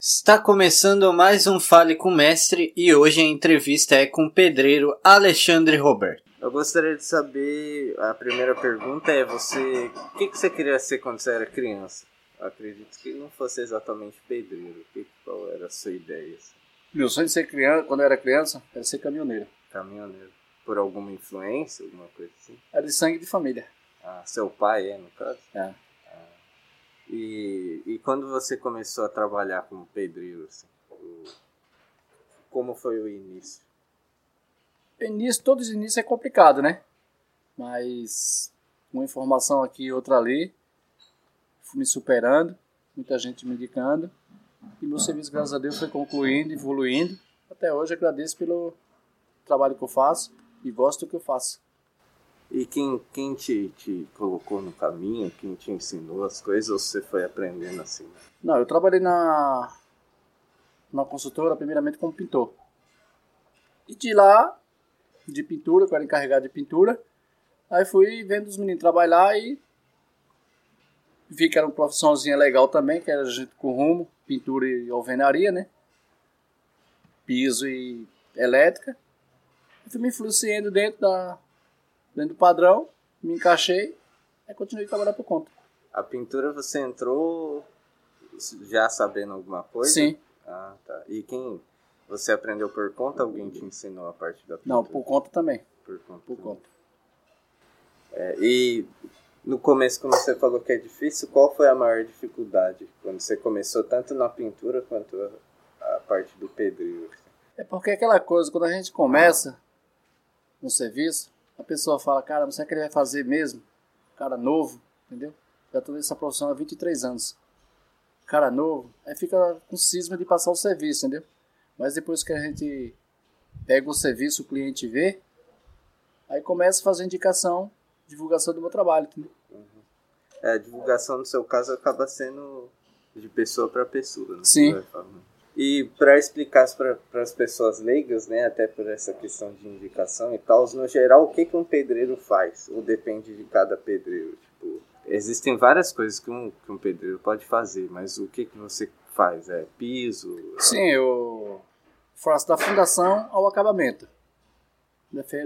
Está começando mais um Fale com o Mestre e hoje a entrevista é com o pedreiro Alexandre Roberto. Eu gostaria de saber, a primeira pergunta é você, o que, que você queria ser quando você era criança? Eu acredito que não fosse exatamente pedreiro, que, qual era a sua ideia? Assim? Meu sonho de ser criança, quando eu era criança, era ser caminhoneiro. Caminhoneiro. Por alguma influência, alguma coisa assim? Era de sangue de família. Ah, seu pai é, no caso? É. E, e quando você começou a trabalhar como pedreiro, assim, o- como foi o início? Início, todos os inícios é complicado, né? Mas uma informação aqui e outra ali, fui me superando, muita gente me indicando. E meu serviço, graças a Deus, foi concluindo, evoluindo. Até hoje agradeço pelo trabalho que eu faço e gosto do que eu faço. E quem, quem te, te colocou no caminho, quem te ensinou as coisas, ou você foi aprendendo assim? Não, eu trabalhei na, na consultora, primeiramente como pintor. E de lá, de pintura, que eu era encarregado de pintura, aí fui vendo os meninos trabalhar e vi que era uma profissãozinha legal também, que era gente com rumo, pintura e alvenaria, né? Piso e elétrica. Me influenciando dentro, da, dentro do padrão, me encaixei, aí continuei a trabalhar por conta. A pintura você entrou já sabendo alguma coisa? Sim, Ah, tá. E quem você aprendeu por conta? Alguém te ensinou a parte da pintura? não, por conta também, por conta. por conta. É, e no começo, como você falou que é difícil, qual foi a maior dificuldade quando você começou tanto na pintura quanto a, a parte do pedreiro? É porque aquela coisa, quando a gente começa no serviço, a pessoa fala, cara, você que ele vai fazer mesmo? Cara novo, entendeu? Já estou nessa profissão há 23 anos. Cara novo, aí fica com cisma de passar o serviço, entendeu? Mas depois que a gente pega o serviço, o cliente vê, aí começa a fazer indicação, divulgação do meu trabalho, entendeu? É, a divulgação no seu caso acaba sendo de pessoa para pessoa, né? Sim. E para explicar para as pessoas leigas, né, até por essa questão de indicação e tal, no geral, o que, que um pedreiro faz? Ou depende de cada pedreiro? Tipo, existem várias coisas que um, que um pedreiro pode fazer, mas o que, que você faz? É piso? Sim, eu faço da fundação ao acabamento.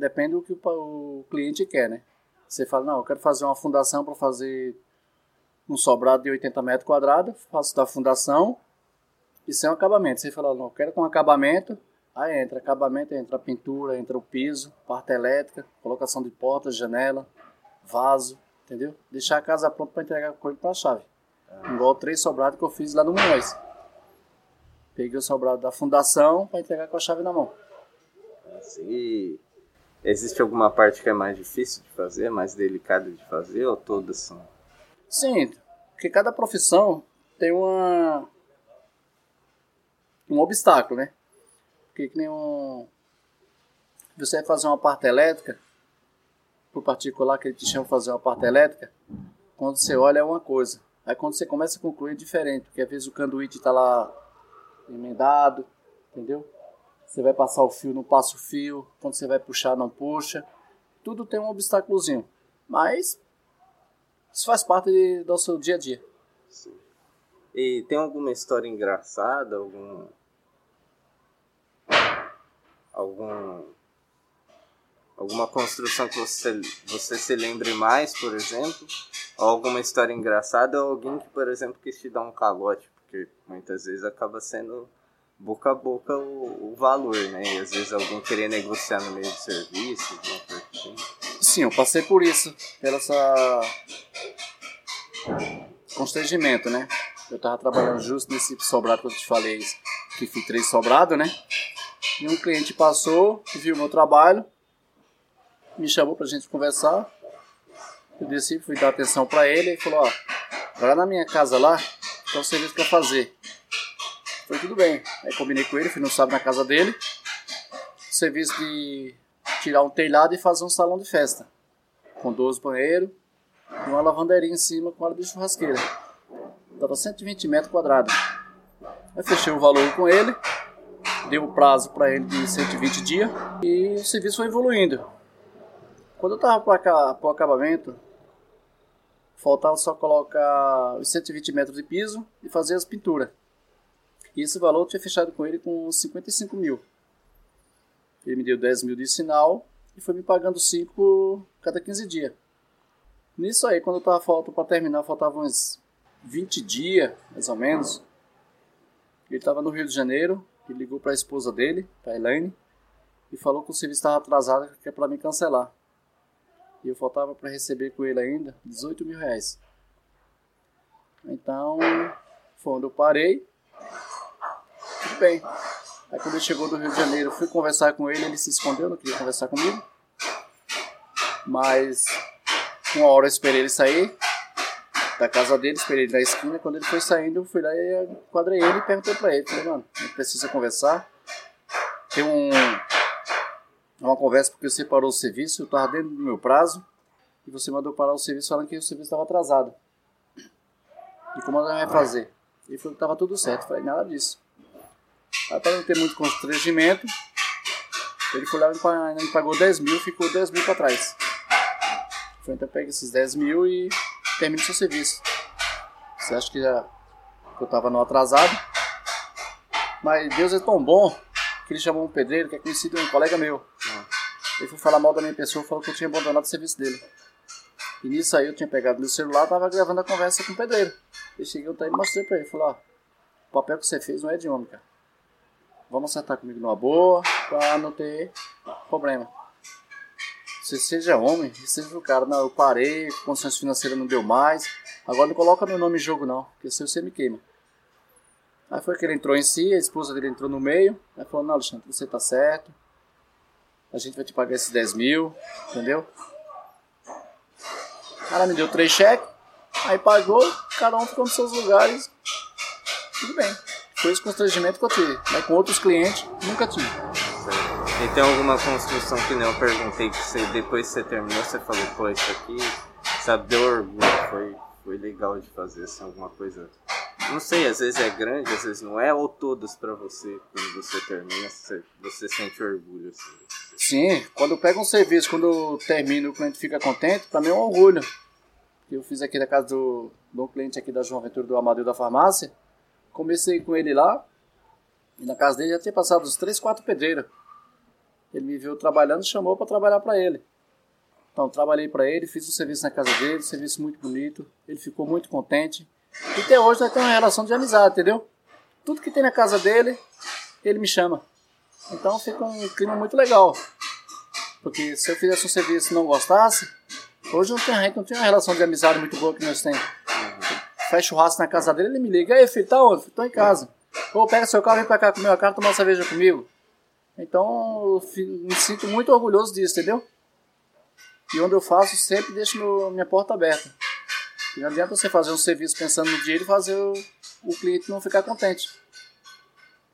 Depende do que o cliente quer, né? Você fala, não, eu quero fazer uma fundação para fazer um sobrado de 80 metros quadrados, faço da fundação e sem acabamento. Você fala, não, eu quero com acabamento, aí entra acabamento, entra a pintura, entra o piso, parte elétrica, colocação de portas, janela, vaso, entendeu? Deixar a casa pronta para entregar com para a chave. Igual três sobrados que eu fiz lá no Munhoz. Peguei o sobrado da fundação para entregar com a chave na mão. Assim, e existe alguma parte que é mais difícil de fazer, mais delicada de fazer, ou todas são? Sim, porque cada profissão tem uma um obstáculo, né? Porque que nem um você vai fazer uma parte elétrica, por particular que ele te chama fazer uma parte elétrica, quando você olha é uma coisa. Aí quando você começa a concluir é diferente, porque às vezes o canduíte está lá emendado, entendeu? Você vai passar o fio, não passa o fio. Quando você vai puxar, não puxa. Tudo tem um obstáculozinho. Mas isso faz parte do seu dia a dia. Sim. E tem alguma história engraçada, algum algum alguma construção que você você se lembre mais, por exemplo, ou alguma história engraçada, ou alguém que, por exemplo, quis te dar um calote, porque muitas vezes acaba sendo boca a boca o, o valor, né? E às vezes alguém querer negociar no meio do serviço, alguma coisa assim. Sim, eu passei por isso, pelo essa constrangimento, né? Eu tava trabalhando justo nesse sobrado que eu te falei, que fui três sobrado, né? E um cliente passou, viu meu trabalho, me chamou pra gente conversar. Eu desci, fui dar atenção pra ele e falou, ó, lá na minha casa lá, tem um serviço pra fazer. Foi tudo bem. Aí combinei com ele, fui no sábado na casa dele. Serviço de tirar um telhado e fazer um salão de festa. Com 12 banheiros e uma lavanderia em cima com área de churrasqueira. Dava 120 metros quadrados. Aí fechei o valor com ele, dei o prazo para ele de 120 dias e o serviço foi evoluindo. Quando eu tava para o acabamento, faltava só colocar os 120 metros de piso e fazer as pinturas. E esse valor eu tinha fechado com ele com 55 mil. Ele me deu 10 mil de sinal e foi me pagando 5 cada 15 dias. Nisso aí, quando eu tava falta para terminar, faltavam uns 20 dias, mais ou menos. Ele estava no Rio de Janeiro, e ligou para a esposa dele, para Elaine, e falou que o serviço estava atrasado, que é para me cancelar. E eu faltava para receber com ele ainda 18 mil reais. Então, foi onde eu parei. Tudo bem. Aí quando ele chegou do Rio de Janeiro, eu fui conversar com ele, ele se escondeu, não queria conversar comigo. Mas uma hora eu esperei ele sair da casa dele, esperei ele na esquina. Quando ele foi saindo, eu fui lá e enquadrei ele e perguntei pra ele: falei, mano, gente precisa conversar. Tem um, uma conversa porque você parou o serviço, eu tava dentro do meu prazo e você mandou parar o serviço falando que o serviço estava atrasado. E como ela vai fazer? Ele falou que tava tudo certo. Eu falei, nada disso. Aí para não ter muito constrangimento, ele foi lá e me pagou 10 mil, ficou 10 mil para trás. Falei, então pega esses 10 mil e termine seu serviço. Você acha que, já, que eu estava no atrasado? Mas Deus é tão bom que ele chamou um pedreiro que é conhecido um colega meu. Ele foi falar mal da minha pessoa, falou que eu tinha abandonado o serviço dele. E nisso aí eu tinha pegado meu celular, tava gravando a conversa com o pedreiro. Eu cheguei até e mostrei pra ele, falou, ó, o papel que você fez não é de homem, cara. Vamos acertar comigo numa boa, pra não ter problema. Você seja homem, seja o cara, não, eu parei, condições financeiras não deu mais, agora não coloca meu nome em jogo não, porque se você me queima. Aí foi que ele entrou em si, a esposa dele entrou no meio, aí falou, não Alexandre, você tá certo, a gente vai te pagar esses 10 mil, entendeu? Cara me deu três cheques, aí pagou, cada um ficou nos seus lugares, tudo bem. Foi esse constrangimento que eu tive, mas com outros clientes nunca tive. E tem alguma construção que nem eu perguntei que você, depois que você terminou, você falou, pô, isso aqui, sabe, deu orgulho, foi, foi legal de fazer, assim, alguma coisa. Não sei, às vezes é grande, às vezes não é, ou todos para você, quando você termina, você, você sente orgulho, assim. Sim, quando eu pego um serviço, quando eu termino o cliente fica contente, para mim é um orgulho. Eu fiz aqui na casa do, do cliente aqui da João Ventura do Amadeu da Farmácia, comecei com ele lá, e na casa dele já tinha passado uns 3, 4 pedreiros. Ele me viu trabalhando e chamou para trabalhar para ele. Então, trabalhei para ele, fiz o serviço na casa dele, serviço muito bonito. Ele ficou muito contente. E até hoje nós temos uma relação de amizade, entendeu? Tudo que tem na casa dele, ele me chama. Então fica um clima muito legal. Porque se eu fizesse um serviço e não gostasse, hoje não tem, não tem uma relação de amizade muito boa que nós temos. Faz churrasco na casa dele, ele me liga. Aí, filho, tá onde? Tô em casa. Ô, pega seu carro, vem pra cá comer a cara, tomar uma cerveja comigo. Então, eu me sinto muito orgulhoso disso, entendeu? E onde eu faço, sempre deixo meu, minha porta aberta. E não adianta você fazer um serviço pensando no dinheiro e fazer o, o cliente não ficar contente.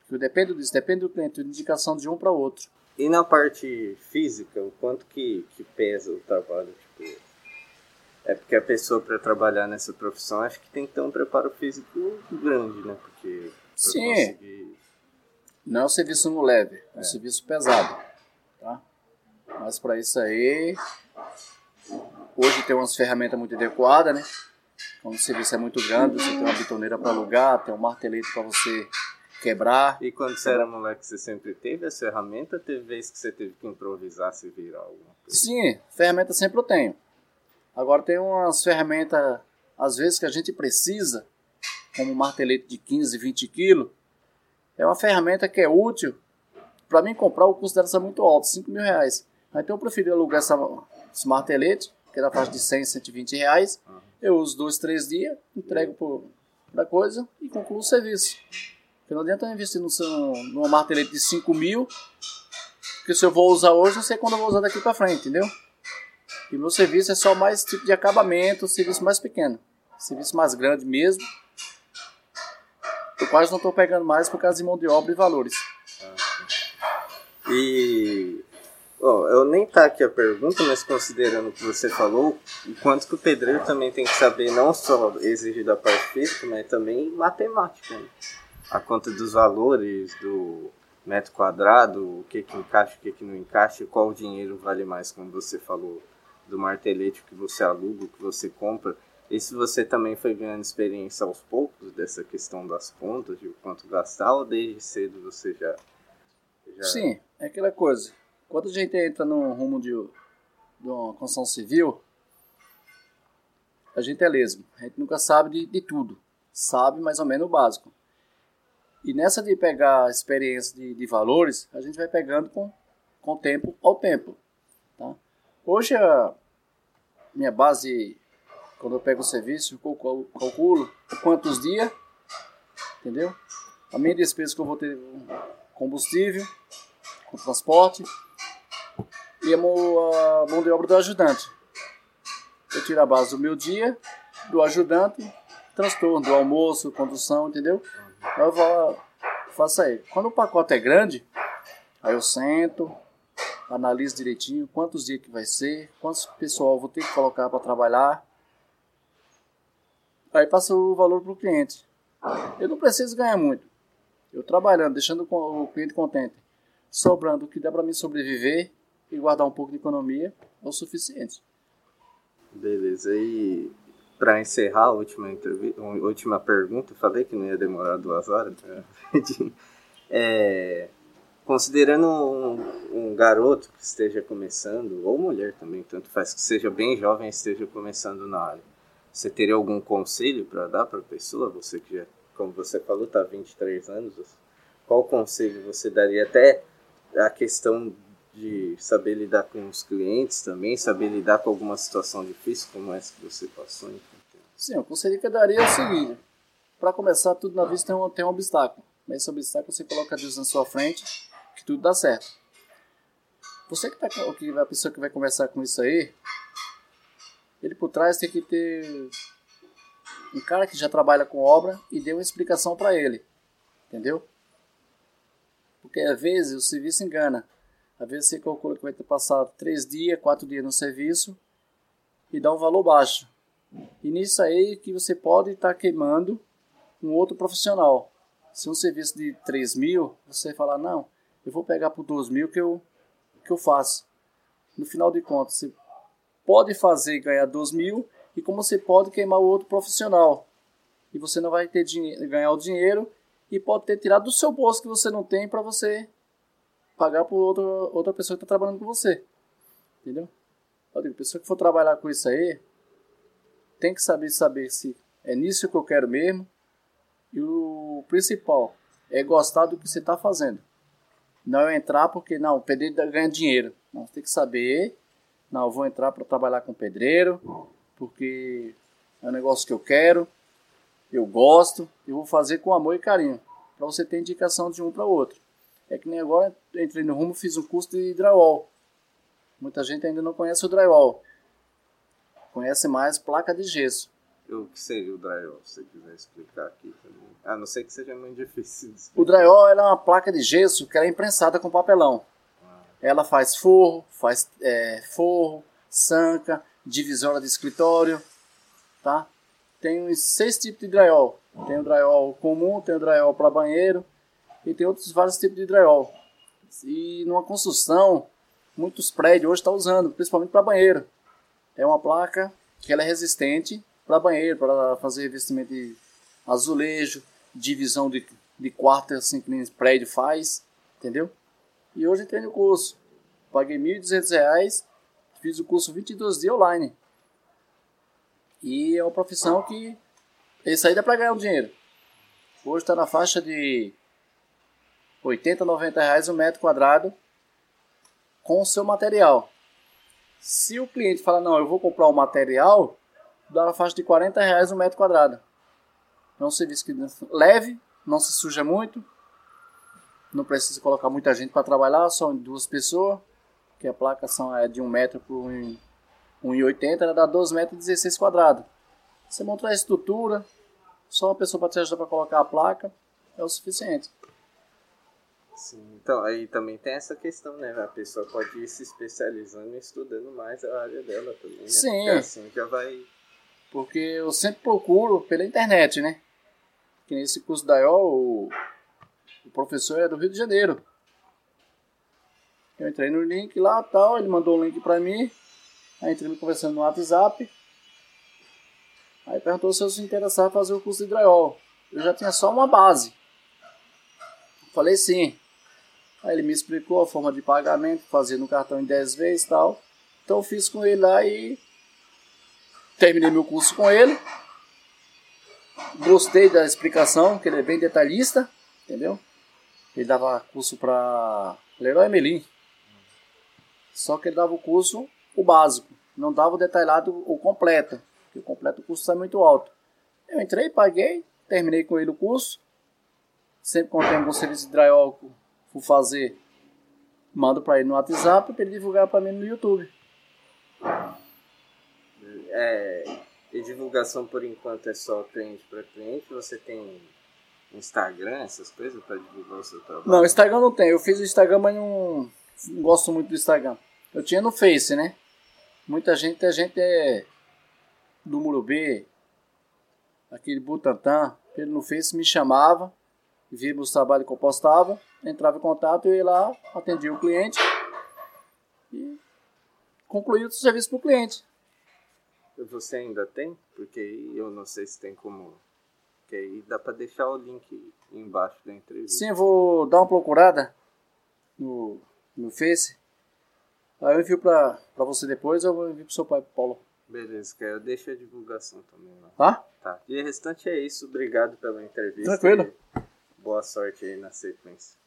Porque depende disso, depende do cliente, de indicação de um para outro. E na parte física, o quanto que, que pesa o trabalho? Tipo, é porque a pessoa para trabalhar nessa profissão acho que tem que ter um preparo físico grande, né? Porque Sim. Conseguir não é um serviço no leve, é um é. serviço pesado. Tá? Mas para isso aí, hoje tem umas ferramentas muito adequadas, né? Quando o serviço é muito grande, você tem uma bitoneira para alugar, tem um martelete para você quebrar. E quando você era moleque, você sempre teve essa ferramenta? Teve vez que você teve que improvisar, se virar alguma coisa? Sim, ferramenta sempre eu tenho. Agora tem umas ferramentas, às vezes, que a gente precisa, como um martelete de 15, 20 quilos, é uma ferramenta que é útil. Para mim comprar, o custo dela é muito alto, 5 mil reais. Então eu preferi alugar essa Smart Elite, que é da faixa de 100, 120 reais. Eu uso dois, três dias, entrego para coisa e concluo o serviço. Porque não adianta eu investir no, numa martelete de 5 mil, porque se eu vou usar hoje, não sei quando eu vou usar daqui para frente, entendeu? E meu serviço é só mais tipo de acabamento, serviço mais pequeno. Serviço mais grande mesmo, eu quase não estou pegando mais por causa de mão de obra e valores. E Bom, eu nem tá aqui a pergunta, mas considerando o que você falou, o quanto que o pedreiro também tem que saber não só exigir da parte física, mas também matemática. Né? A conta dos valores, do metro quadrado, o que que encaixa, o que que não encaixa, qual dinheiro vale mais, como você falou do martelete que você aluga, que você compra, e se você também foi ganhando experiência aos poucos dessa questão das pontas, de quanto gastar, ou desde cedo você já, já... Sim, é aquela coisa. Quando a gente entra no rumo de, de uma construção civil, a gente é lesmo. A gente nunca sabe de, de tudo. Sabe mais ou menos o básico. E nessa de pegar experiência de, de valores, a gente vai pegando com, com o tempo ao tempo. Tá? Hoje a minha base, quando eu pego o serviço, eu calculo quantos dias, entendeu? A minha despesa que eu vou ter combustível, com transporte e a mão de obra do ajudante. Eu tiro a base do meu dia, do ajudante, transtorno, do almoço, condução, entendeu? Eu vou, faço aí. Quando o pacote é grande, aí eu sento, analiso direitinho quantos dias que vai ser, quantos pessoal vou ter que colocar para trabalhar. Aí passa o valor para o cliente. Eu não preciso ganhar muito. Eu trabalhando, deixando o cliente contente, sobrando o que dá para mim sobreviver e guardar um pouco de economia é o suficiente. Beleza, e para encerrar a última, entrevista, última pergunta, falei que não ia demorar duas horas. Né? é, considerando um, um, garoto que esteja começando, ou mulher também, tanto faz que seja bem jovem esteja começando na área, você teria algum conselho para dar para a pessoa? Você que já, como você falou, está há 23 anos, qual conselho você daria até a questão de saber lidar com os clientes também, saber lidar com alguma situação difícil como essa que você passou? Sim, o conselho que eu daria é o seguinte: para começar, tudo na vida tem um, tem um obstáculo. Mas esse obstáculo você coloca Deus na sua frente, que tudo dá certo. Você que, tá, que a pessoa que vai conversar com isso aí, ele por trás tem que ter um cara que já trabalha com obra e dê uma explicação para ele. Entendeu? Porque às vezes o serviço engana. Às vezes você calcula que vai ter passado 3 dias, 4 dias no serviço e dá um valor baixo. E nisso aí que você pode estar tá queimando um outro profissional. Se um serviço de 3 mil, você falar, não, eu vou pegar por 2 mil que eu, que eu faço. No final de contas, você pode fazer ganhar 2 mil e como você pode queimar o outro profissional. E você não vai ter ganhar o dinheiro e pode ter tirado do seu bolso que você não tem para você pagar por outra, outra pessoa que está trabalhando com você. Entendeu? Eu digo, pessoa que for trabalhar com isso aí, tem que saber saber se é nisso que eu quero mesmo. E o principal é gostar do que você está fazendo. Não é entrar porque, não, pedreiro ganha dinheiro. Não, tem que saber, não, eu vou entrar para trabalhar com pedreiro, porque é um negócio que eu quero, eu gosto, e vou fazer com amor e carinho. Para você ter indicação de um para o outro. É que nem agora entrei no rumo, fiz um curso de drywall. Muita gente ainda não conhece o drywall. Conhece mais placa de gesso. O que seria o drywall, se você quiser explicar aqui também. A não ser que seja muito difícil. O drywall é uma placa de gesso que é imprensada com papelão. Ela faz forro, faz é, forro, sanca, divisória de escritório, tá? Tem uns seis tipos de drywall. Tem o drywall comum, tem o drywall para banheiro, e tem outros vários tipos de drywall. E numa construção, muitos prédios hoje estão usando, principalmente para banheiro. É uma placa que ela é resistente para banheiro, para fazer revestimento de azulejo, divisão de, de quarto, assim que nem prédio faz, entendeu? E hoje entrei no curso. Paguei R$ 1.200, fiz o curso 22 dias online. E é uma profissão que isso aí dá para ganhar um dinheiro. Hoje está na faixa de 80, 90 reais o um metro quadrado com o seu material. Se o cliente fala, não, eu vou comprar o um material, dá na faixa de 40 reais o um metro quadrado. É um serviço que leve, não se suja muito, não precisa colocar muita gente para trabalhar, só duas pessoas, que a placa são, é de 1 metro por 1,80, ela dá 12 metros e 16 quadrados. Você monta a estrutura, só uma pessoa para te ajudar para colocar a placa, é o suficiente. Sim, então aí também tem essa questão, né? A pessoa pode ir se especializando e estudando mais a área dela também, né? Sim. Porque assim já vai. Porque eu sempre procuro pela internet, né? Que nesse curso da IO, o, o professor é do Rio de Janeiro. Eu entrei no link lá tal, ele mandou um link pra mim. Aí entrei conversando no WhatsApp. Aí perguntou se eu se interessava em fazer o curso de drywall. Eu já tinha só uma base. Falei sim. Aí ele me explicou a forma de pagamento, fazer no cartão em 10 vezes e tal. Então eu fiz com ele lá e terminei meu curso com ele. Gostei da explicação, que ele é bem detalhista, entendeu? Ele dava curso para Leroy Melim. Só que ele dava o curso o básico, não dava o detalhado o completo, porque o completo o curso sai muito alto. Eu entrei, paguei, terminei com ele o curso. Sempre quando tem algum serviço de drywall for fazer, mando para ele no WhatsApp para ele divulgar para mim no YouTube. É, e divulgação por enquanto é só cliente para cliente? Você tem Instagram, essas coisas para divulgar o seu trabalho? Não, Instagram não tem. Eu fiz o Instagram, mas não, não gosto muito do Instagram. Eu tinha no Face, né? Muita gente, a gente é do Murubê, aquele Butantã, ele no Face me chamava, via os trabalhos que eu postava, entrava em contato, eu ia lá, atendia o cliente e concluía o serviço para o cliente. Você ainda tem? Porque eu não sei se tem como. Que aí dá para deixar o link embaixo da entrevista. Sim, eu vou dar uma procurada no, no Face. Aí eu envio para você depois ou eu vou enviar pro seu pai, Paulo. Beleza, que eu deixo a divulgação também lá. Tá? Tá. E o restante é isso. Obrigado pela entrevista. Tranquilo. Boa sorte aí na sequência.